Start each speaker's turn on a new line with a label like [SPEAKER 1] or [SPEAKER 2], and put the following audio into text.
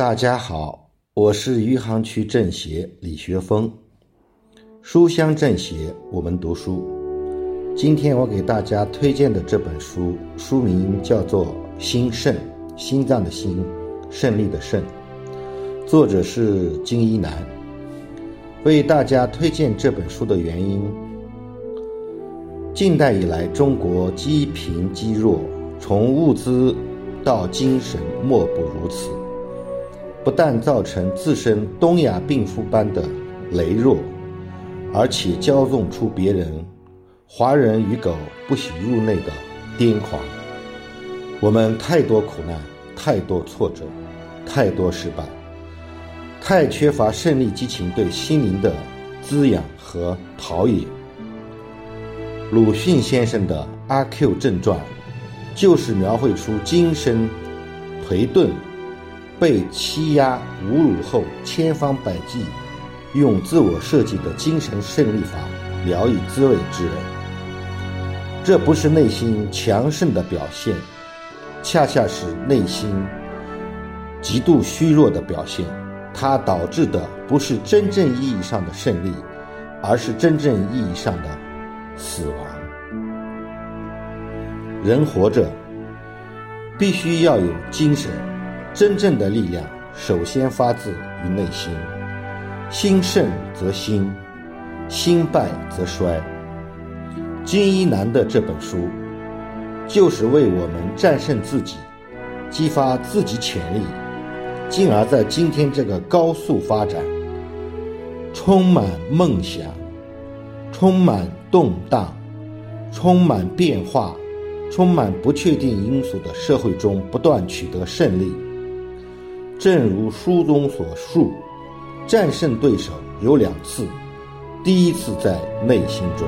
[SPEAKER 1] 大家好，我是余杭区政协李学峰。书香政协，我们读书。今天我给大家推荐的这本书，书名叫做《心肾》，心脏的心，胜利的胜。作者是金一南。为大家推荐这本书的原因，近代以来，中国积贫积弱，从物资到精神，莫不如此。不但造成自身东亚病夫般的羸弱，而且骄纵出别人“华人与狗不许入内”的癫狂。我们太多苦难，太多挫折，太多失败。太缺乏胜利激情对心灵的滋养和陶冶。鲁迅先生的《阿 Q 正传》，就是描绘出精神颓顿、被欺压侮辱后，千方百计用自我设计的精神胜利法聊以自慰之人。这不是内心强盛的表现，恰恰是内心极度虚弱的表现。它导致的不是真正意义上的胜利，而是真正意义上的死亡。人活着必须要有精神，真正的力量首先发自于内心。心胜则兴，心败则衰。金一南的这本书，就是为我们战胜自己，激发自己潜力。进而，在今天这个高速发展、充满梦想、充满动荡、充满变化、充满不确定因素的社会中，不断取得胜利。正如书中所述，战胜对手有两次，第一次在内心中。